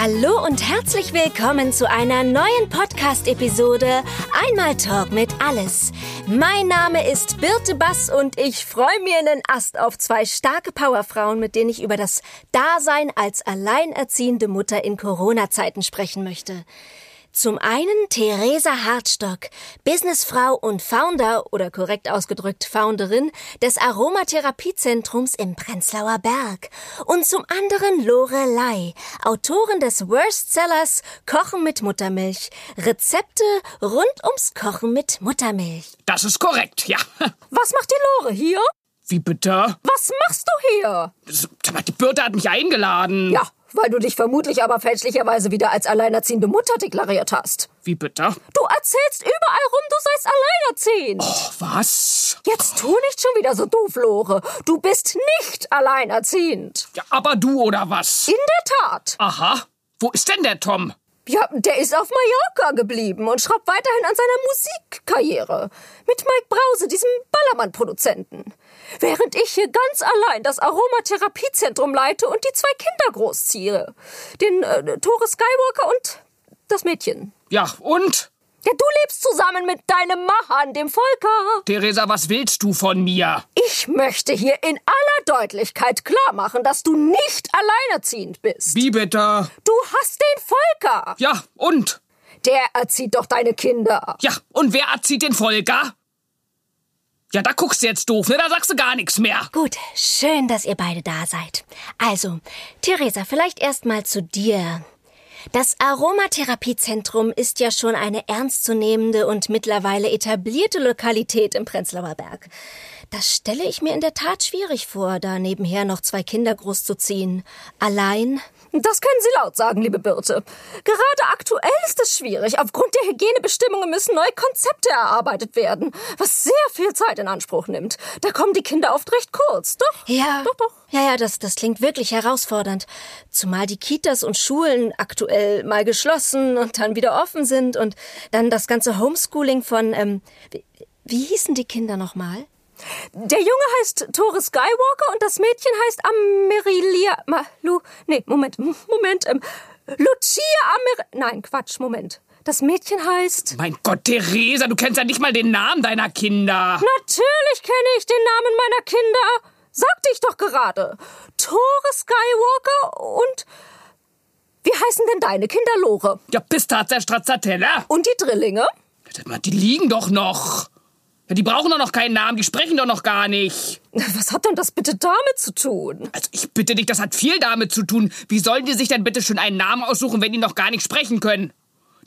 Hallo und herzlich willkommen zu einer neuen Podcast-Episode Einmal Talk mit Alles. Mein Name ist Birte Bass und ich freue mir einen Ast auf zwei starke Powerfrauen, mit denen ich über das Dasein als alleinerziehende Mutter in Corona-Zeiten sprechen möchte. Zum einen Theresa Hartstock, Businessfrau und Founder oder korrekt ausgedrückt Founderin des Aromatherapiezentrums im Prenzlauer Berg. Und zum anderen Lorelei, Autorin des Worstsellers Kochen mit Muttermilch. Rezepte rund ums Kochen mit Muttermilch. Das ist korrekt, ja. Was macht die Lore hier? Wie bitte? Was machst du hier? Sag mal, Die Birte hat mich eingeladen. Ja, weil du dich vermutlich aber fälschlicherweise wieder als alleinerziehende Mutter deklariert hast. Wie bitte? Du erzählst überall rum, du seist alleinerziehend. Oh, was? Jetzt tu nicht schon wieder so doof, Lore. Du bist nicht alleinerziehend. Ja, aber du oder was? In der Tat. Aha. Wo ist denn der Tom? Ja, der ist auf Mallorca geblieben und schraubt weiterhin an seiner Musikkarriere. Mit Mike Brause, diesem Ballermann-Produzenten. Während ich hier ganz allein das Aromatherapiezentrum leite und die zwei Kinder großziehe. Den äh, Tore Skywalker und das Mädchen. Ja, und? Ja, du lebst zusammen mit deinem Mahan, dem Volker. Theresa, was willst du von mir? Ich möchte hier in aller Deutlichkeit klar machen, dass du nicht alleinerziehend bist. Wie bitte? Du hast den Volker. Ja, und? Der erzieht doch deine Kinder. Ja, und wer erzieht den Volker? Ja, da guckst du jetzt doof, ne? Da sagst du gar nichts mehr. Gut, schön, dass ihr beide da seid. Also, Theresa, vielleicht erst mal zu dir. Das Aromatherapiezentrum ist ja schon eine ernstzunehmende und mittlerweile etablierte Lokalität im Prenzlauer Berg. Das stelle ich mir in der Tat schwierig vor, da nebenher noch zwei Kinder großzuziehen. Allein? Das können Sie laut sagen, liebe Birte. Gerade aktuell ist es schwierig. Aufgrund der Hygienebestimmungen müssen neue Konzepte erarbeitet werden, was sehr viel Zeit in Anspruch nimmt. Da kommen die Kinder oft recht kurz. Doch? Ja. Doch, doch. Ja, ja, das, das klingt wirklich herausfordernd. Zumal die Kitas und Schulen aktuell mal geschlossen und dann wieder offen sind und dann das ganze Homeschooling von, ähm, wie, wie hießen die Kinder nochmal? Der Junge heißt Tore Skywalker und das Mädchen heißt Amerilia. Ma, Lu, nee, Moment, Moment. Ähm, Lucia Amer. Nein, Quatsch, Moment. Das Mädchen heißt. Mein Gott, Theresa, du kennst ja nicht mal den Namen deiner Kinder. Natürlich kenne ich den Namen meiner Kinder. Sagte ich doch gerade. Tore Skywalker und. Wie heißen denn deine Kinder, Lore? Ja, Pistazia Stracciatella. Und die Drillinge? Die liegen doch noch. Ja, die brauchen doch noch keinen Namen, die sprechen doch noch gar nicht. Was hat denn das bitte damit zu tun? Also ich bitte dich, das hat viel damit zu tun. Wie sollen die sich denn bitte schon einen Namen aussuchen, wenn die noch gar nicht sprechen können?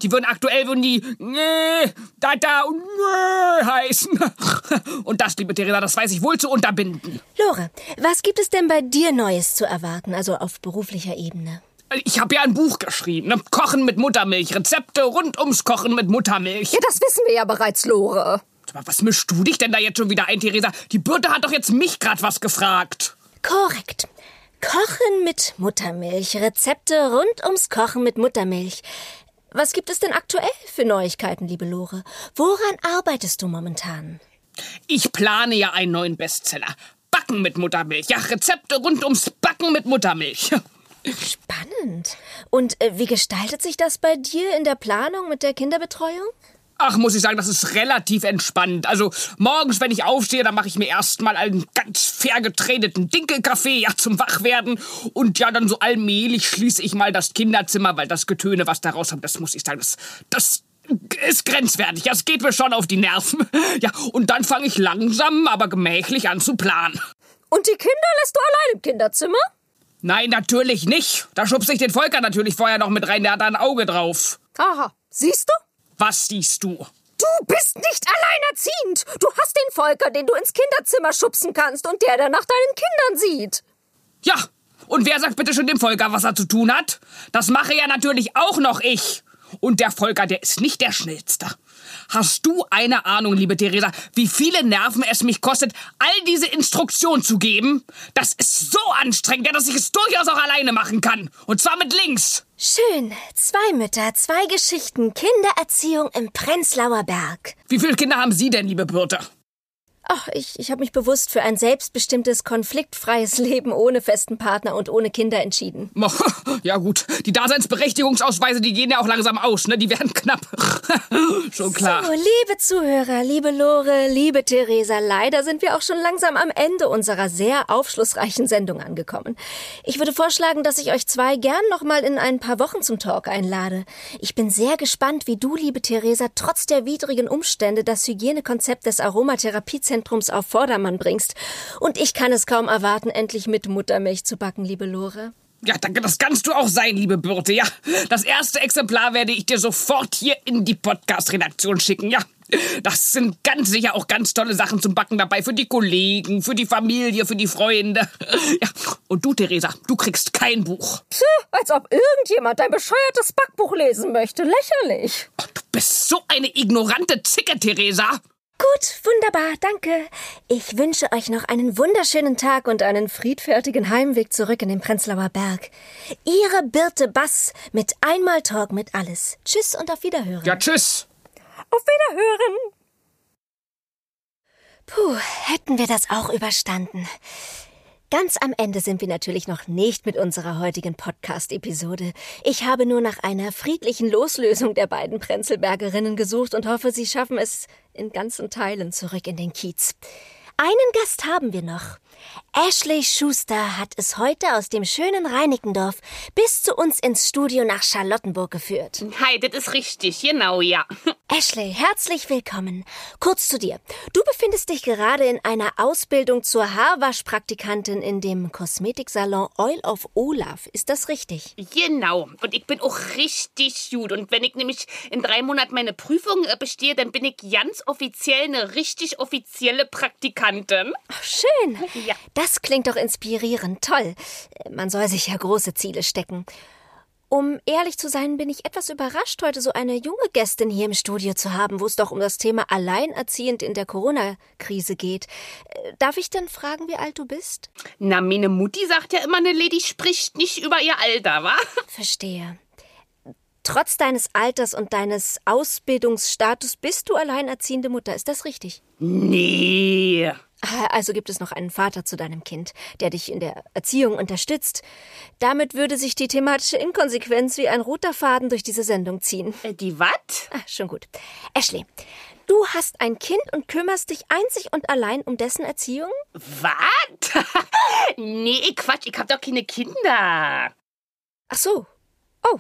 Die würden aktuell würden die nee, da da und nee heißen. Und das, liebe Theresa, das weiß ich wohl zu unterbinden. Lore, was gibt es denn bei dir Neues zu erwarten, also auf beruflicher Ebene? Ich habe ja ein Buch geschrieben, ne? Kochen mit Muttermilch, Rezepte rund ums Kochen mit Muttermilch. Ja, das wissen wir ja bereits, Lore. Aber was mischst du dich denn da jetzt schon wieder ein, Theresa? Die Birte hat doch jetzt mich grad was gefragt. Korrekt. Kochen mit Muttermilch. Rezepte rund ums Kochen mit Muttermilch. Was gibt es denn aktuell für Neuigkeiten, liebe Lore? Woran arbeitest du momentan? Ich plane ja einen neuen Bestseller. Backen mit Muttermilch. Ja, Rezepte rund ums Backen mit Muttermilch. Spannend. Und äh, wie gestaltet sich das bei dir in der Planung mit der Kinderbetreuung? Ach, muss ich sagen, das ist relativ entspannt. Also morgens, wenn ich aufstehe, dann mache ich mir erstmal einen ganz fair getreteten Dinkelkaffee, ja, zum Wachwerden. Und ja, dann so allmählich schließe ich mal das Kinderzimmer, weil das Getöne, was da rauskommt, das muss ich sagen, das, das ist grenzwertig. Das geht mir schon auf die Nerven. Ja, und dann fange ich langsam, aber gemächlich an zu planen. Und die Kinder lässt du allein im Kinderzimmer? Nein, natürlich nicht. Da schubse ich den Volker natürlich vorher noch mit rein, der hat da ein Auge drauf. Aha. Siehst du? Was siehst du? Du bist nicht alleinerziehend. Du hast den Volker, den du ins Kinderzimmer schubsen kannst und der dann nach deinen Kindern sieht. Ja, und wer sagt bitte schon dem Volker, was er zu tun hat? Das mache ja natürlich auch noch ich. Und der Volker, der ist nicht der Schnellste. Hast du eine Ahnung, liebe Theresa, wie viele Nerven es mich kostet, all diese Instruktionen zu geben? Das ist so anstrengend, ja, dass ich es durchaus auch alleine machen kann. Und zwar mit links. Schön. Zwei Mütter, zwei Geschichten. Kindererziehung im Prenzlauer Berg. Wie viele Kinder haben Sie denn, liebe Birte? Ach, ich, ich habe mich bewusst für ein selbstbestimmtes, konfliktfreies Leben ohne festen Partner und ohne Kinder entschieden. Ja gut, die Daseinsberechtigungsausweise, die gehen ja auch langsam aus, ne? Die werden knapp. schon klar. So, liebe Zuhörer, liebe Lore, liebe Theresa, leider sind wir auch schon langsam am Ende unserer sehr aufschlussreichen Sendung angekommen. Ich würde vorschlagen, dass ich euch zwei gern noch mal in ein paar Wochen zum Talk einlade. Ich bin sehr gespannt, wie du, liebe Theresa, trotz der widrigen Umstände das Hygienekonzept des Aromatherapiezentrums auf Vordermann bringst. Und ich kann es kaum erwarten, endlich mit Muttermilch zu backen, liebe Lore. Ja, danke, das kannst du auch sein, liebe Birte. Ja, das erste Exemplar werde ich dir sofort hier in die Podcast-Redaktion schicken. Ja, das sind ganz sicher auch ganz tolle Sachen zum Backen dabei. Für die Kollegen, für die Familie, für die Freunde. Ja, und du, Theresa, du kriegst kein Buch. Psst, als ob irgendjemand dein bescheuertes Backbuch lesen möchte. Lächerlich. Oh, du bist so eine ignorante Zicke, Theresa. Gut, wunderbar, danke. Ich wünsche euch noch einen wunderschönen Tag und einen friedfertigen Heimweg zurück in den Prenzlauer Berg. Ihre Birte Bass mit Einmal Talk mit alles. Tschüss und auf Wiederhören. Ja, tschüss. Auf Wiederhören. Puh, hätten wir das auch überstanden. Ganz am Ende sind wir natürlich noch nicht mit unserer heutigen Podcast-Episode. Ich habe nur nach einer friedlichen Loslösung der beiden Prenzelbergerinnen gesucht und hoffe, sie schaffen es in ganzen Teilen zurück in den Kiez. Einen Gast haben wir noch. Ashley Schuster hat es heute aus dem schönen Reinickendorf bis zu uns ins Studio nach Charlottenburg geführt. Hi, das ist richtig, genau, ja. Ashley, herzlich willkommen. Kurz zu dir. Du befindest dich gerade in einer Ausbildung zur Haarwaschpraktikantin in dem Kosmetiksalon Oil of Olaf. Ist das richtig? Genau. Und ich bin auch richtig gut. Und wenn ich nämlich in drei Monaten meine Prüfung äh, bestehe, dann bin ich ganz offiziell eine richtig offizielle Praktikantin. Ach, schön. Ja. Das klingt doch inspirierend. Toll. Man soll sich ja große Ziele stecken. Um ehrlich zu sein, bin ich etwas überrascht, heute so eine junge Gästin hier im Studio zu haben, wo es doch um das Thema Alleinerziehend in der Corona-Krise geht. Äh, Darf ich denn fragen, wie alt du bist? Na, meine Mutti sagt ja immer, eine Lady spricht nicht über ihr Alter, wa? Verstehe. Trotz deines Alters und deines Ausbildungsstatus bist du alleinerziehende Mutter, ist das richtig? Nee. Ah, Also gibt es noch einen Vater zu deinem Kind, der dich in der Erziehung unterstützt. Damit würde sich die thematische Inkonsequenz wie ein roter Faden durch diese Sendung ziehen. Äh, Die wat? Ah, schon gut. Ashley, du hast ein Kind und kümmerst dich einzig und allein um dessen Erziehung? Wat? nee, Quatsch, ich hab doch keine Kinder. Ach so. Oh.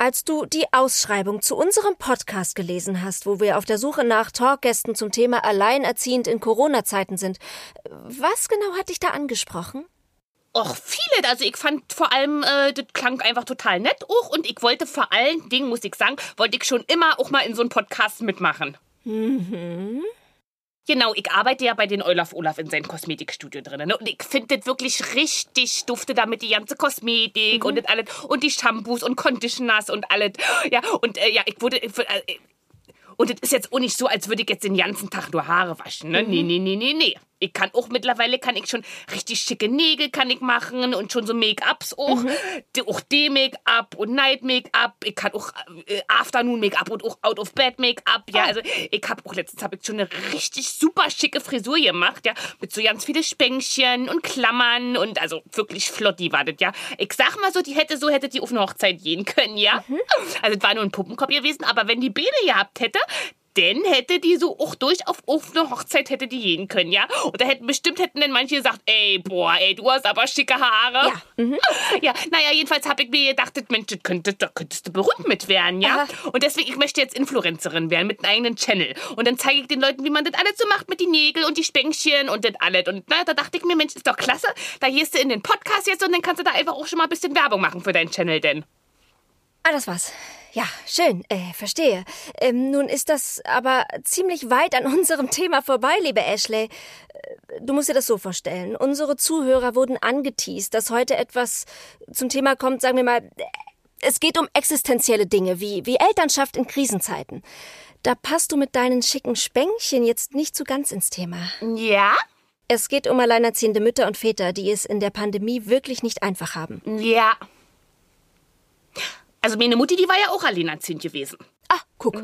Als du die Ausschreibung zu unserem Podcast gelesen hast, wo wir auf der Suche nach Talkgästen zum Thema Alleinerziehend in Corona-Zeiten sind, was genau hat dich da angesprochen? Och, viele. Also ich fand vor allem, äh, das klang einfach total nett auch. Und ich wollte vor allen Dingen, muss ich sagen, wollte ich schon immer auch mal in so einem Podcast mitmachen. Mhm. Genau, ich arbeite ja bei den Olaf Olaf in seinem Kosmetikstudio drin. Ne? Und ich finde das wirklich richtig dufte damit die ganze Kosmetik und das alles und die Shampoos und Conditioners und alles. Ja, und äh, ja, ich wurde. Ich, wurde, äh, und es ist jetzt auch nicht so, als würde ich jetzt den ganzen Tag nur Haare waschen. Ne? Nee, nee, nee, nee, nee. Ich kann auch mittlerweile, kann ich schon richtig schicke Nägel kann ich machen und schon so Make-ups auch. Die- Auch D-Make-up und Night-Make-up. Ich kann auch äh, Afternoon-Make-up und auch Out-of-Bed-Make-up. Ja, also ich habe auch letztens habe ich schon eine richtig super schicke Frisur gemacht, ja. Mit so ganz viele Spänkchen und Klammern und also wirklich flott, die war das, ja. Ich sag mal so, die hätte so, hätte die auf eine Hochzeit gehen können, ja. Also es war nur ein Puppenkopf gewesen, aber wenn die Beine gehabt hätte, dann hätte die so auch durchaus auf eine Hochzeit hätte die gehen können, ja? Und da hätten bestimmt hätten dann manche gesagt, ey, boah, ey, du hast aber schicke Haare. Ja, mhm. Ja, naja, jedenfalls habe ich mir gedacht, Mensch, das könnte, da könntest du berühmt mit werden, ja? Und deswegen, ich möchte jetzt Influencerin werden mit einem eigenen Channel. Und dann zeige ich den Leuten, wie man das alles so macht mit den Nägeln und die Spänkchen und das alles. Und na, da dachte ich mir, Mensch, ist doch klasse. Da gehst du in den Podcast jetzt und dann kannst du da einfach auch schon mal ein bisschen Werbung machen für deinen Channel, denn. Ah, das war's. Ja, schön, äh, verstehe. Ähm, nun ist das aber ziemlich weit an unserem Thema vorbei, liebe Ashley. Äh, Du musst dir das so vorstellen. Unsere Zuhörer wurden angeteased, dass heute etwas zum Thema kommt, sagen wir mal, es geht um existenzielle Dinge, wie, wie Elternschaft in Krisenzeiten. Da passt du mit deinen schicken Spänkchen jetzt nicht so ganz ins Thema. Ja? Es geht um alleinerziehende Mütter und Väter, die es in der Pandemie wirklich nicht einfach haben. Ja. Also meine Mutti, die war ja auch alleinerziehend gewesen. Ah, guck.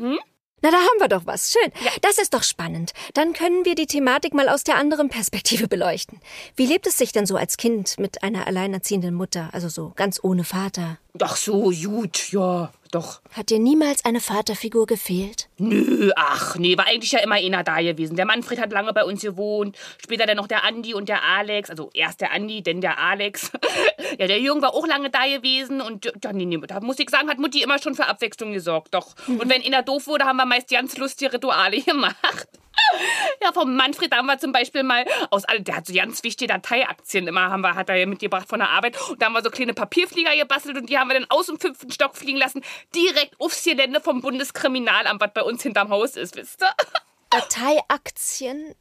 Na, da haben wir doch was. Schön. Das ist doch spannend. Dann können wir die Thematik mal aus der anderen Perspektive beleuchten. Wie lebt es sich denn so als Kind mit einer alleinerziehenden Mutter, also so ganz ohne Vater? Doch so, gut, ja, doch. Hat dir niemals eine Vaterfigur gefehlt? Nö, ach, nee, war eigentlich ja immer einer da gewesen. Der Manfred hat lange bei uns gewohnt, später dann noch der Andi und der Alex, also erst der Andi, dann der Alex. ja, der Jürgen war auch lange da gewesen und ja, nee, nee, da muss ich sagen, hat Mutti immer schon für Abwechslung gesorgt, doch. Und wenn einer doof wurde, haben wir meist ganz lustige Rituale gemacht. Ja, vom Manfred haben wir zum Beispiel mal aus all, der hat so ganz wichtige Dateiaktien immer, haben wir, hat er mitgebracht von der Arbeit. Und da haben wir so kleine Papierflieger gebastelt und die haben wir dann aus dem fünften Stock fliegen lassen, direkt aufs Gelände vom Bundeskriminalamt, was bei uns hinterm Haus ist, wisst ihr? Dateiaktien?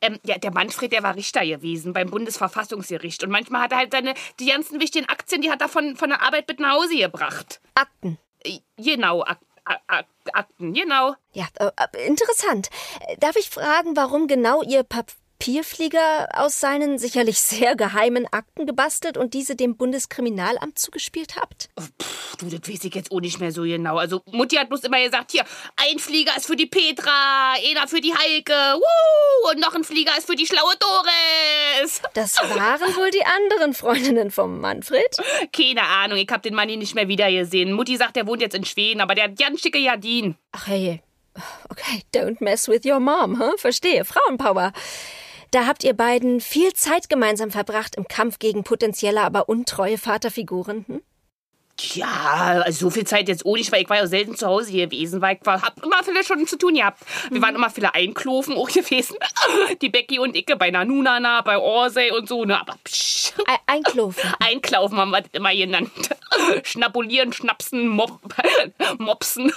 Ähm, ja, der Manfred, der war Richter gewesen beim Bundesverfassungsgericht. Und manchmal hat er halt seine, die ganzen wichtigen Aktien, die hat er von, von der Arbeit mit nach Hause gebracht. Akten. Äh, Genau, Ak Ak Ak Akten, genau. Ja, äh, äh, interessant. Darf ich fragen, warum genau ihr Papierflieger aus seinen sicherlich sehr geheimen Akten gebastelt und diese dem Bundeskriminalamt zugespielt habt? Puh, du, das weiß ich jetzt auch nicht mehr so genau. Also, Mutti hat bloß immer gesagt, hier, ein Flieger ist für die Petra, einer für die Heike, wuh, und noch ein Flieger ist für die schlaue Doris. Das waren wohl die anderen Freundinnen vom Manfred? Keine Ahnung, ich hab den Manni nicht mehr wiedergesehen. Mutti sagt, er wohnt jetzt in Schweden, aber der hat ganz schicke Jardin. Ach hey, okay, don't mess with your mom, huh? Verstehe, Frauenpower. Da habt ihr beiden viel Zeit gemeinsam verbracht im Kampf gegen potenzielle, aber untreue Vaterfiguren. Hm? Ja, also so viel Zeit jetzt auch nicht, weil ich war ja selten zu Hause gewesen, weil ich war, hab immer viele schon zu tun gehabt. Wir waren immer viele Einklofen auch gewesen. Die Becky und ich bei Nanunana, bei Orsay und so, ne, aber psch. Ei- Einklofen. Einklaufen haben wir das immer genannt. Schnabulieren, schnapsen, Mop mopsen.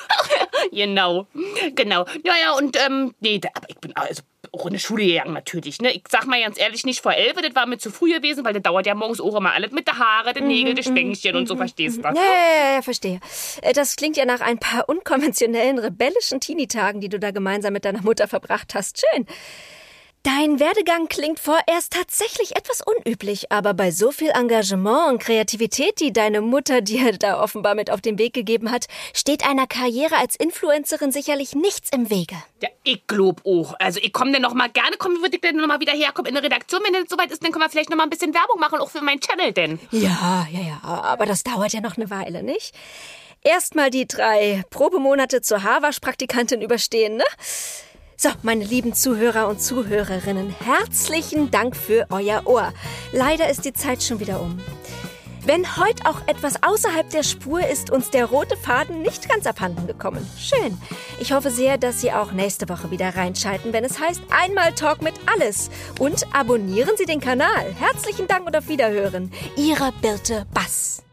genau. Genau. Ja, ja, und, ähm, nee, aber ich bin also auch in die Schule gegangen natürlich, ne. Ich sag mal ganz ehrlich, nicht vor elf, das war mir zu früh gewesen, weil das dauert ja morgens auch immer alles mit der Haare, den Nägel, die Spänkchen und so, verstehst du? Ja, ja, ja, ja, verstehe. Äh, Das klingt ja nach ein paar unkonventionellen, rebellischen Teenie-Tagen, die du da gemeinsam mit deiner Mutter verbracht hast. Schön. Dein Werdegang klingt vorerst tatsächlich etwas unüblich, aber bei so viel Engagement und Kreativität, die deine Mutter dir da offenbar mit auf den Weg gegeben hat, steht einer Karriere als Influencerin sicherlich nichts im Wege. Ja, ich glaub auch. Also ich komme dann noch mal gerne, komm, würde ich dann noch mal wieder herkommen in der Redaktion. Wenn es soweit ist, dann können wir vielleicht noch mal ein bisschen Werbung machen, auch für meinen Channel denn. Ja, ja, ja, aber das dauert ja noch eine Weile, nicht? Erstmal die drei Probemonate zur Haarwaschpraktikantin überstehen, ne? So, meine lieben Zuhörer und Zuhörerinnen, herzlichen Dank für euer Ohr. Leider ist die Zeit schon wieder um. Wenn heute auch etwas außerhalb der Spur ist uns der rote Faden nicht ganz abhanden gekommen. Schön. Ich hoffe sehr, dass Sie auch nächste Woche wieder reinschalten, wenn es heißt Einmal Talk mit Alles. Und abonnieren Sie den Kanal. Herzlichen Dank und auf Wiederhören. Ihre Birte Bass.